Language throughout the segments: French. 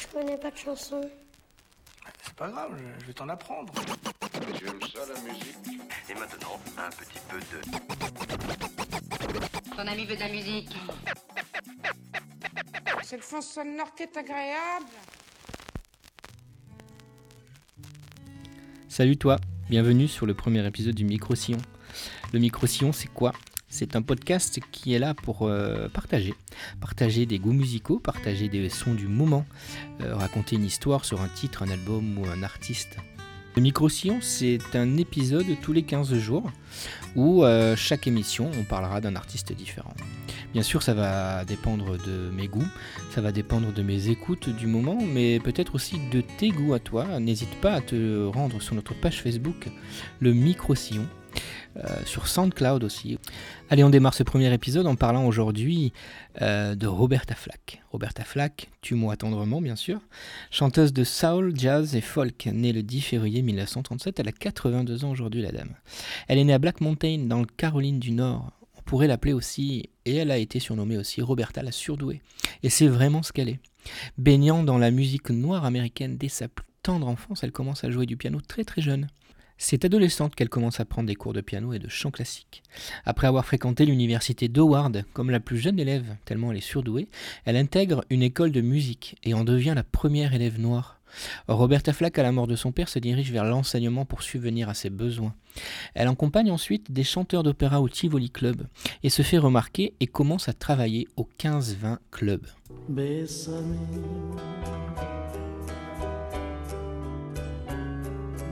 Je connais pas de chanson. C'est pas grave, je- vais t'en apprendre. Tu aimes ça, la musique Et maintenant, un petit peu de... Ton ami veut de la musique. Cette fond sonore qui est agréable. Salut toi, bienvenue sur le premier épisode du Micro-Sillon. Le Micro-Sillon, c'est quoi? C'est un podcast qui est là pour euh, partager. Partager des goûts musicaux, partager des sons du moment, euh, raconter une histoire sur un titre, un album ou un artiste. Le Micro-Sillon, c'est un épisode tous les 15 jours où euh, chaque émission, on parlera d'un artiste différent. Bien sûr, ça va dépendre de mes goûts, ça va dépendre de mes écoutes du moment, mais peut-être aussi de tes goûts à toi. N'hésite pas à te rendre sur notre page Facebook, le Micro-Sillon, sur SoundCloud aussi. Allez, on démarre ce premier épisode en parlant aujourd'hui euh, de Roberta Flack. Roberta Flack, tue-moi tendrement bien sûr, chanteuse de soul, jazz et folk, née le 10 février 1937, elle a 82 ans aujourd'hui la dame. Elle est née à Black Mountain dans le Caroline du Nord. On pourrait l'appeler aussi, et elle a été surnommée aussi Roberta la surdouée. Et c'est vraiment ce qu'elle est. Baignant dans la musique noire américaine dès sa plus tendre enfance, elle commence à jouer du piano très très jeune. C'est adolescente qu'elle commence à prendre des cours de piano et de chant classique. Après avoir fréquenté l'université d'Howard comme la plus jeune élève, tellement elle est surdouée, elle intègre une école de musique et en devient la première élève noire. Roberta Flack, à la mort de son père, se dirige vers l'enseignement pour subvenir à ses besoins. Elle accompagne ensuite des chanteurs d'opéra au Tivoli Club et se fait remarquer et commence à travailler au 15-20 Club.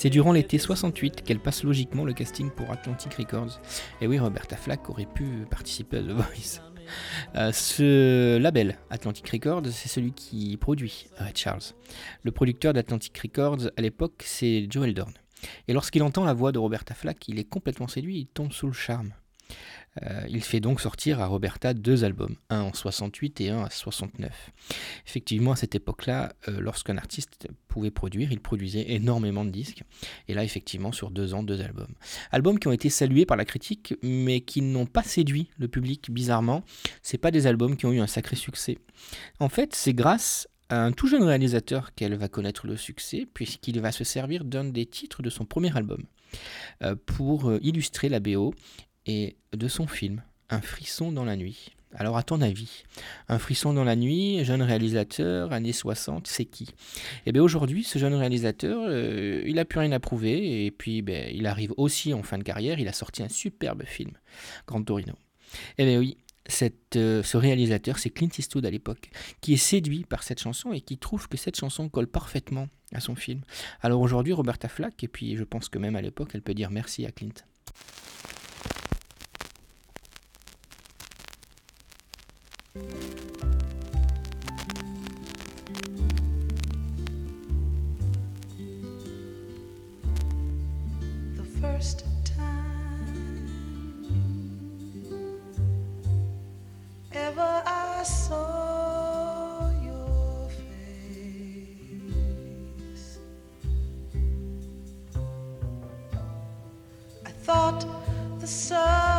C'est durant l'été 68 qu'elle passe logiquement le casting pour Atlantic Records. Et oui, Roberta Flack aurait pu participer à The Voice. Euh, ce label, Atlantic Records, c'est celui qui produit Red Charles. Le producteur d'Atlantic Records à l'époque, c'est Joel Dorn. Et lorsqu'il entend la voix de Roberta Flack, il est complètement séduit, il tombe sous le charme. Euh, il fait donc sortir à Roberta deux albums, un en 68 et un en 69. Effectivement, à cette époque-là, euh, lorsqu'un artiste pouvait produire, il produisait énormément de disques. Et là, effectivement, sur deux ans, deux albums. Albums qui ont été salués par la critique, mais qui n'ont pas séduit le public, bizarrement. C'est pas des albums qui ont eu un sacré succès. En fait, c'est grâce à un tout jeune réalisateur qu'elle va connaître le succès, puisqu'il va se servir d'un des titres de son premier album euh, pour illustrer la BO et de son film, Un frisson dans la nuit. Alors à ton avis, Un frisson dans la nuit, jeune réalisateur, années 60, c'est qui? Eh bien aujourd'hui, ce jeune réalisateur, euh, il n'a plus rien à prouver, et puis ben, il arrive aussi en fin de carrière, il a sorti un superbe film, Grand Torino. Eh bien oui, euh, ce réalisateur, c'est Clint Eastwood à l'époque, qui est séduit par cette chanson et qui trouve que cette chanson colle parfaitement à son film. Alors aujourd'hui, Roberta Flack, et puis je pense que même à l'époque, elle peut dire merci à Clint. The first time ever I saw your face. I thought the sun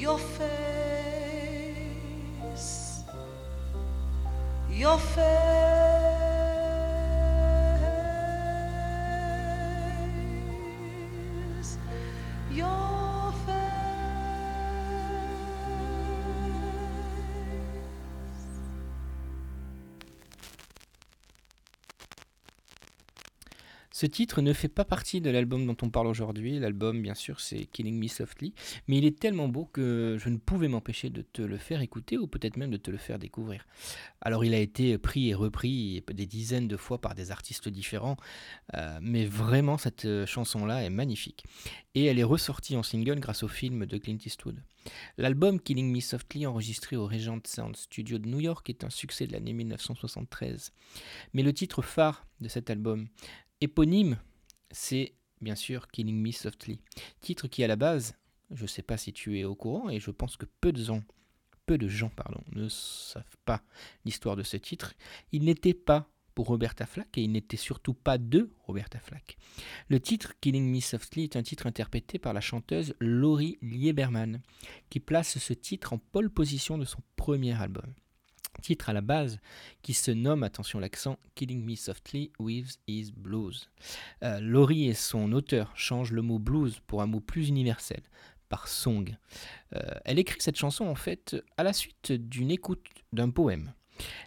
your face, your face, Ce titre ne fait pas partie de l'album dont on parle aujourd'hui. L'album, bien sûr, c'est Killing Me Softly, mais il est tellement beau que je ne pouvais m'empêcher de te le faire écouter ou peut-être même de te le faire découvrir. Alors, il a été pris et repris des dizaines de fois par des artistes différents, euh, mais vraiment, cette chanson-là est magnifique. Et elle est ressortie en single grâce au film de Clint Eastwood. L'album Killing Me Softly, enregistré au Regent Sound Studio de New York, est un succès de l'année 1973. Mais le titre phare de cet album, éponyme, c'est bien sûr Killing Me Softly. Titre qui à la base, je ne sais pas si tu es au courant, et je pense que peu de gens, peu de gens pardon, ne savent pas l'histoire de ce titre. Il n'était pas pour Roberta Flack et il n'était surtout pas de Roberta Flack. Le titre Killing Me Softly est un titre interprété par la chanteuse Laurie Lieberman, qui place ce titre en pole position de son premier album titre à la base qui se nomme, attention l'accent, Killing Me Softly with His Blues. Euh, Laurie et son auteur changent le mot blues pour un mot plus universel, par song. Euh, elle écrit cette chanson en fait à la suite d'une écoute d'un poème.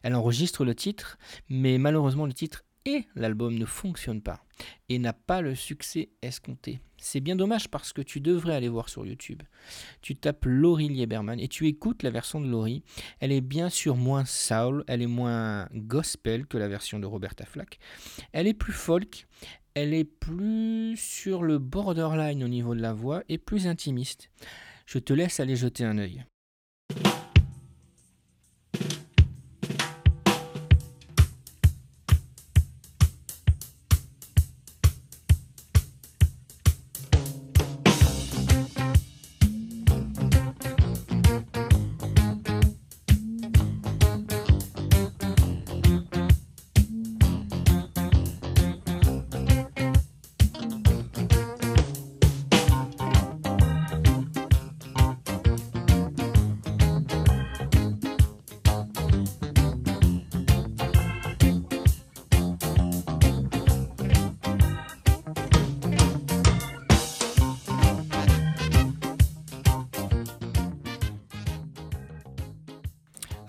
Elle enregistre le titre, mais malheureusement le titre et l'album ne fonctionnent pas et n'a pas le succès escompté. C'est bien dommage parce que tu devrais aller voir sur YouTube. Tu tapes Laurie Lieberman et tu écoutes la version de Laurie. Elle est bien sûr moins soul, elle est moins gospel que la version de Roberta Flack. Elle est plus folk, elle est plus sur le borderline au niveau de la voix et plus intimiste. Je te laisse aller jeter un œil.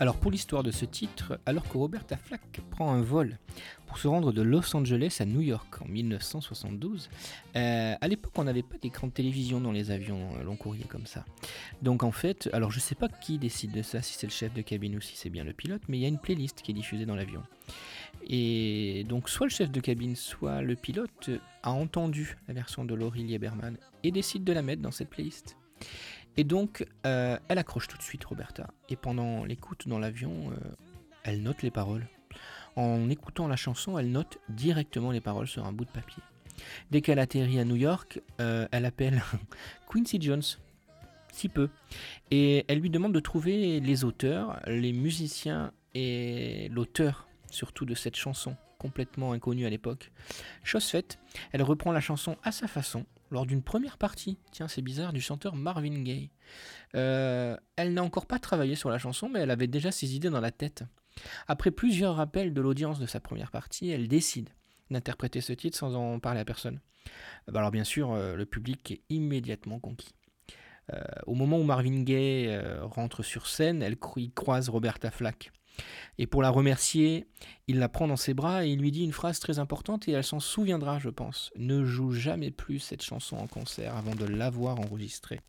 Alors pour l'histoire de ce titre, alors que Roberta Flack prend un vol pour se rendre de Los Angeles à New York en 1972, euh, à l'époque on n'avait pas d'écran de télévision dans les avions euh, long courrier comme ça. Donc en fait, alors je sais pas qui décide de ça, si c'est le chef de cabine ou si c'est bien le pilote, mais il y a une playlist qui est diffusée dans l'avion. Et donc soit le chef de cabine, soit le pilote a entendu la version de Laurie Lieberman et décide de la mettre dans cette playlist. Et donc, euh, elle accroche tout de suite Roberta. Et pendant l'écoute dans l'avion, euh, elle note les paroles. En écoutant la chanson, elle note directement les paroles sur un bout de papier. Dès qu'elle atterrit à New York, euh, elle appelle Quincy Jones, si peu, et elle lui demande de trouver les auteurs, les musiciens et l'auteur surtout de cette chanson complètement inconnue à l'époque. Chose faite, elle reprend la chanson à sa façon lors d'une première partie, tiens c'est bizarre, du chanteur Marvin Gaye. Euh, elle n'a encore pas travaillé sur la chanson, mais elle avait déjà ses idées dans la tête. Après plusieurs rappels de l'audience de sa première partie, elle décide d'interpréter ce titre sans en parler à personne. Bah alors bien sûr, euh, le public est immédiatement conquis. Euh, au moment où Marvin Gaye rentre sur scène, elle croise Roberta Flack. Et pour la remercier, il la prend dans ses bras et il lui dit une phrase très importante et elle s'en souviendra, je pense. Ne joue jamais plus cette chanson en concert avant de l'avoir enregistrée.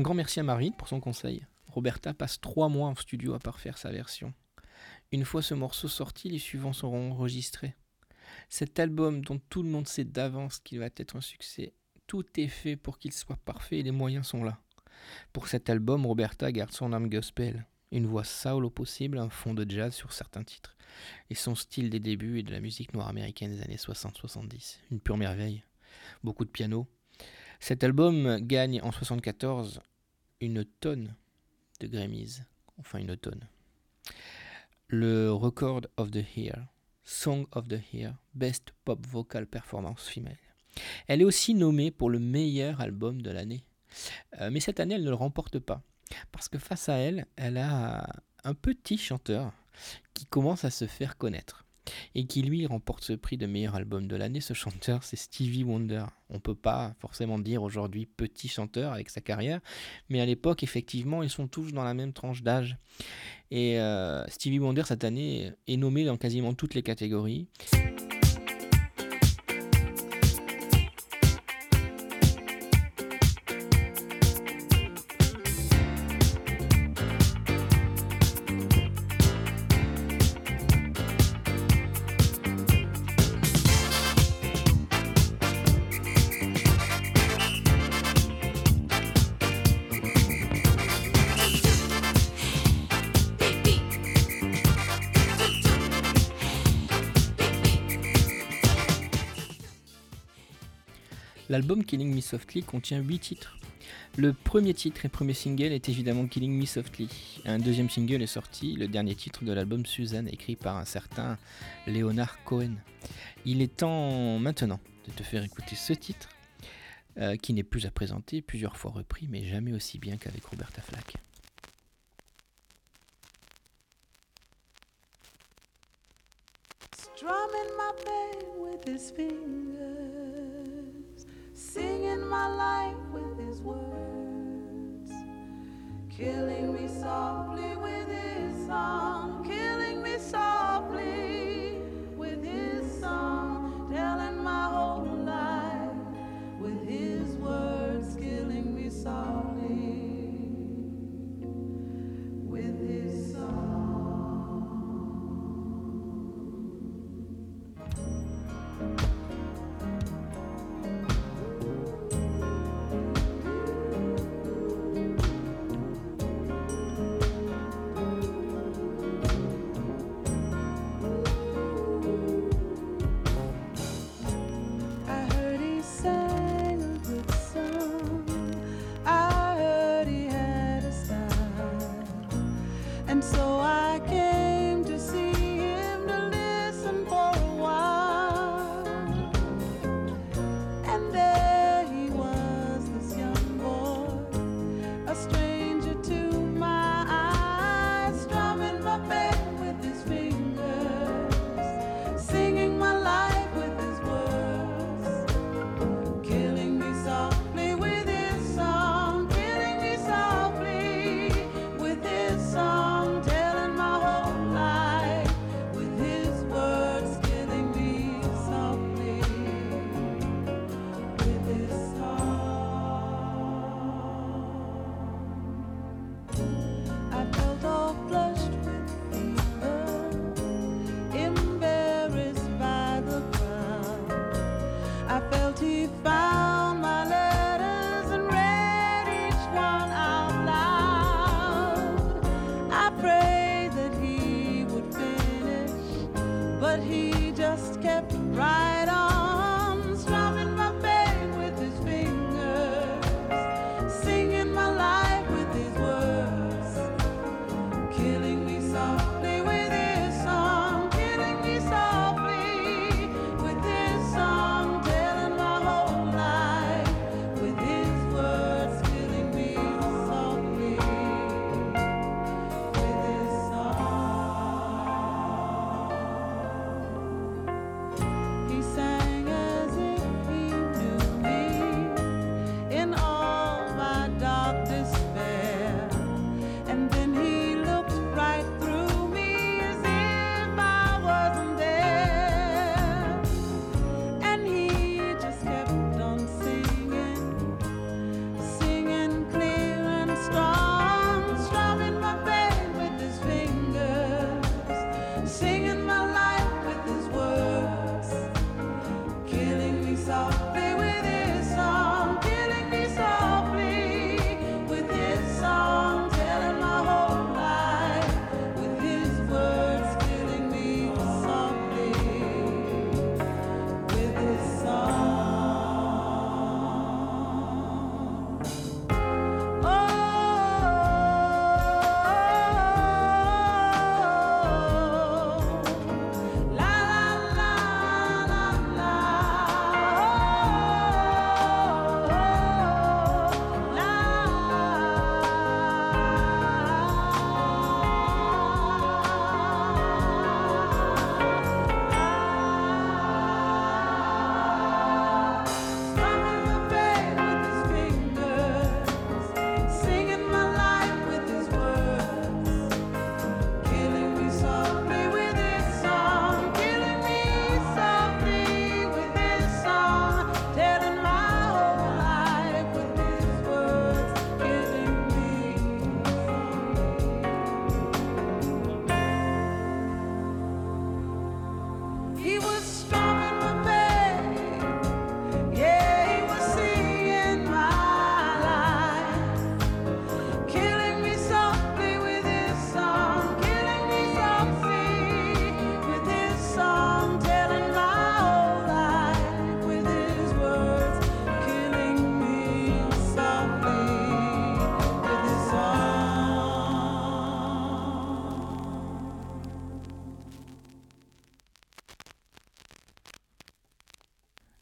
Un grand merci à Marine pour son conseil. Roberta passe trois mois en studio à parfaire sa version. Une fois ce morceau sorti, les suivants seront enregistrés. Cet album dont tout le monde sait d'avance qu'il va être un succès, tout est fait pour qu'il soit parfait et les moyens sont là. Pour cet album, Roberta garde son âme gospel, une voix soul au possible, un fond de jazz sur certains titres, et son style des débuts et de la musique noire américaine des années 60-70. Une pure merveille. Beaucoup de piano. Cet album gagne en 74 une tonne de Grammys. Enfin, une tonne. Le Record of the Year, Song of the Year, Best Pop Vocal Performance Female. Elle est aussi nommée pour le meilleur album de l'année. Euh, mais cette année, elle ne le remporte pas. Parce que face à elle, elle a un petit chanteur qui commence à se faire connaître et qui lui remporte ce prix de meilleur album de l'année. Ce chanteur, c'est Stevie Wonder. On peut pas forcément dire aujourd'hui petit chanteur avec sa carrière, mais à l'époque, effectivement, ils sont tous dans la même tranche d'âge. Et euh, Stevie Wonder, cette année, est nommé dans quasiment toutes les catégories. L'album Killing Me Softly contient 8 titres. Le premier titre et premier single est évidemment Killing Me Softly. Un deuxième single est sorti, le dernier titre de l'album Suzanne, écrit par un certain Leonard Cohen. Il est temps maintenant de te faire écouter ce titre, euh, qui n'est plus à présenter, plusieurs fois repris, mais jamais aussi bien qu'avec Roberta Flack. Singing my life with his words, killing me softly with his song, killing me softly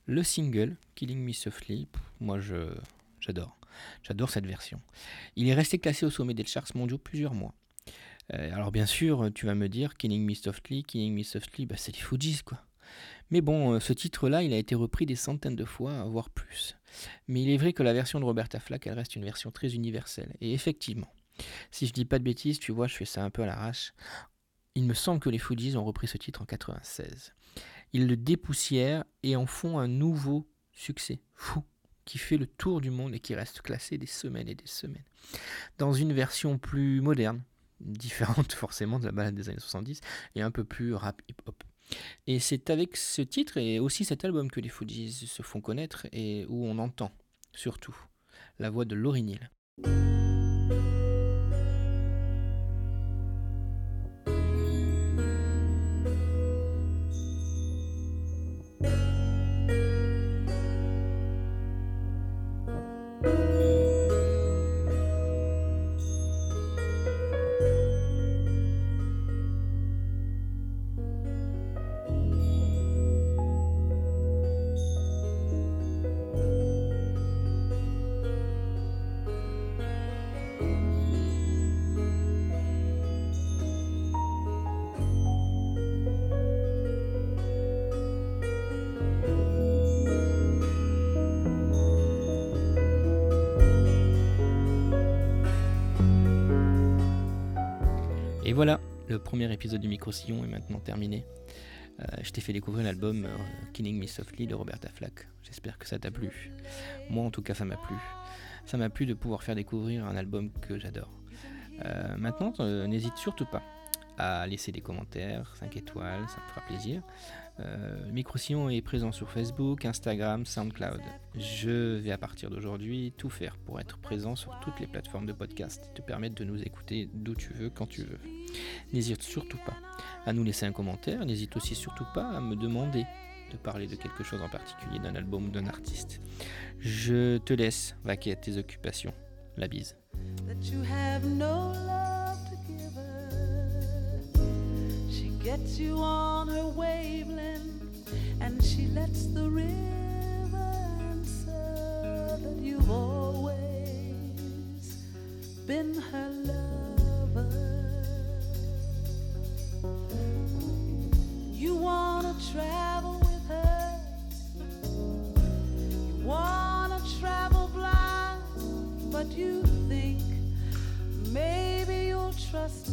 Le single, Killing Me Softly, moi j'adore. J'adore cette version. Il est resté classé au sommet des charts mondiaux plusieurs mois. Euh, alors bien sûr, tu vas me dire, Killing Me Softly, Killing Me Softly, bah, c'est les Fujis quoi. Mais bon, euh, ce titre-là, il a été repris des centaines de fois, voire plus. Mais il est vrai que la version de Roberta Flack, elle reste une version très universelle. Et effectivement, si je dis pas de bêtises, tu vois, je fais ça un peu à l'arrache. Il me semble que les Fujis ont repris ce titre en 96. Ils le dépoussièrent et en font un nouveau succès fou qui fait le tour du monde et qui reste classé des semaines et des semaines. Dans une version plus moderne, différente forcément de la balade des années 70 et un peu plus rap hip-hop. Et c'est avec ce titre et aussi cet album que les Fujis se font connaître et où on entend surtout la voix de Laurie Neal. Voilà, le premier épisode du Micro-Sillon est maintenant terminé. Euh, je t'ai fait découvrir l'album euh, Killing Me Softly de Roberta Flack. J'espère que ça t'a plu. Moi, en tout cas, ça m'a plu. Ça m'a plu de pouvoir faire découvrir un album que j'adore. Euh, maintenant, n'hésite surtout pas à laisser des commentaires, 5 étoiles, ça me fera plaisir. Euh, Micro-Sillon est présent sur Facebook, Instagram, SoundCloud. Je vais à partir d'aujourd'hui tout faire pour être présent sur toutes les plateformes de podcast te permettre de nous écouter d'où tu veux, quand tu veux. N'hésite surtout pas à nous laisser un commentaire, n'hésite aussi surtout pas à me demander de parler de quelque chose en particulier, d'un album ou d'un artiste. Je te laisse vaquer à tes occupations. La bise. Gets you on her wavelength and she lets the river answer that you've always been her lover. You wanna travel with her. You wanna travel blind, but you think maybe you'll trust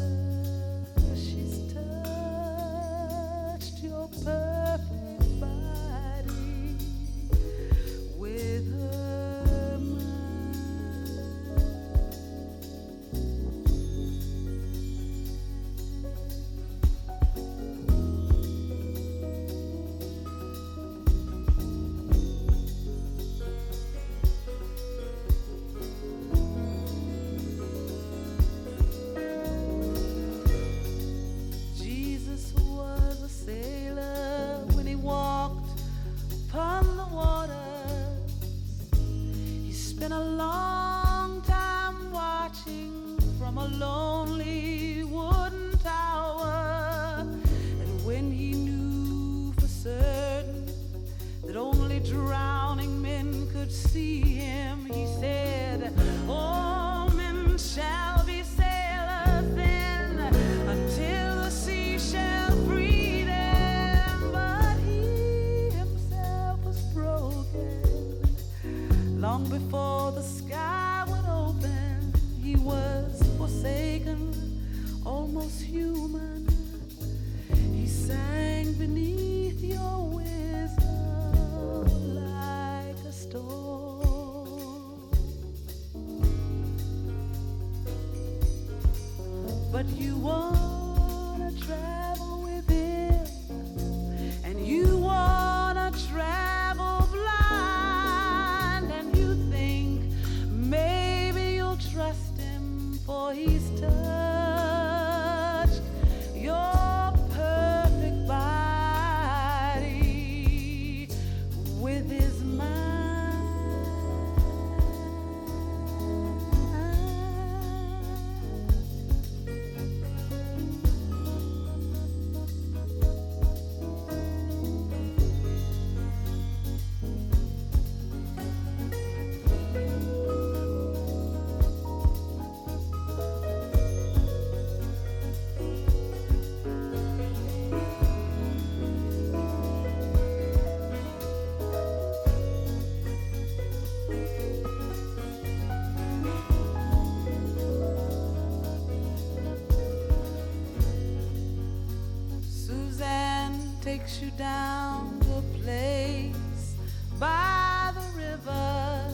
you down to a place by the river.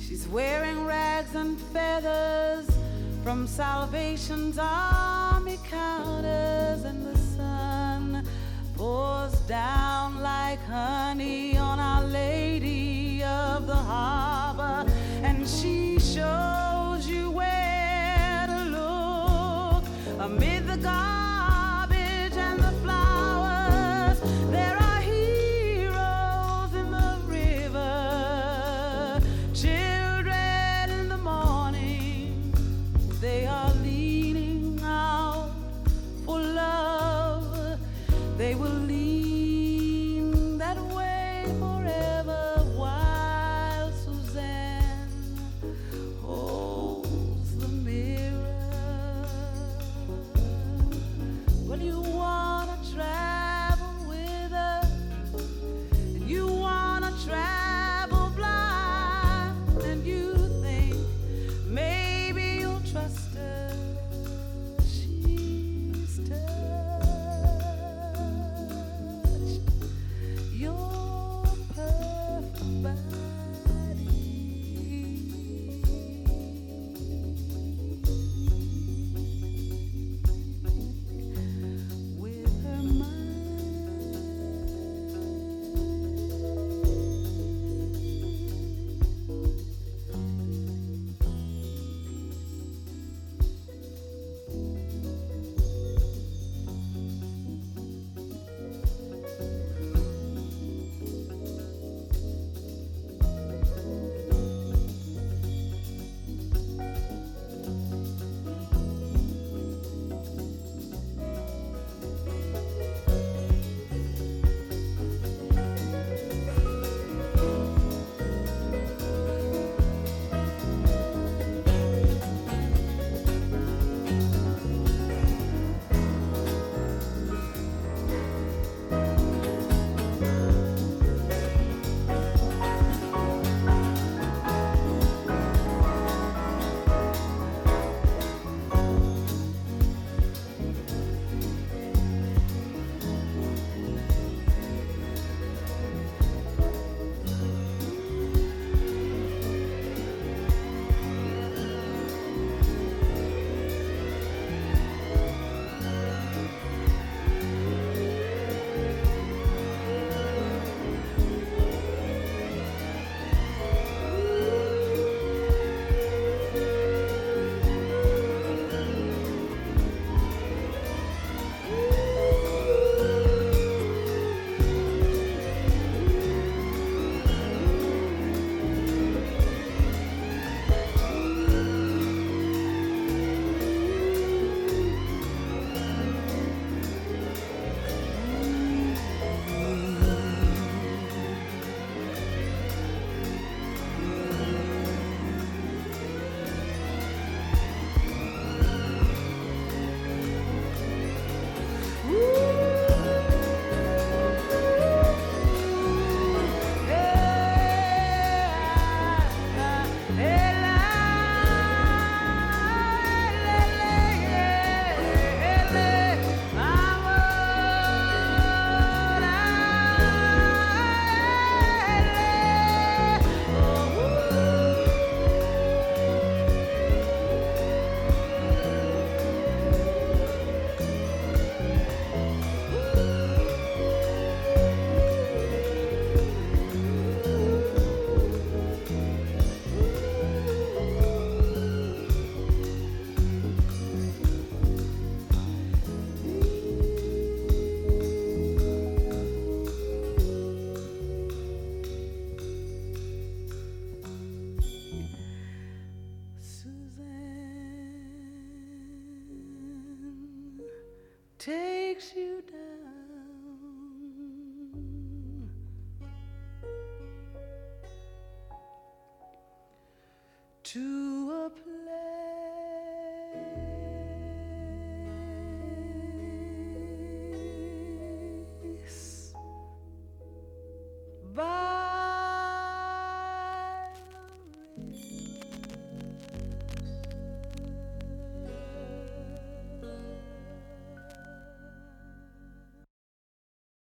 She's wearing rags and feathers from salvation's arms. They will lean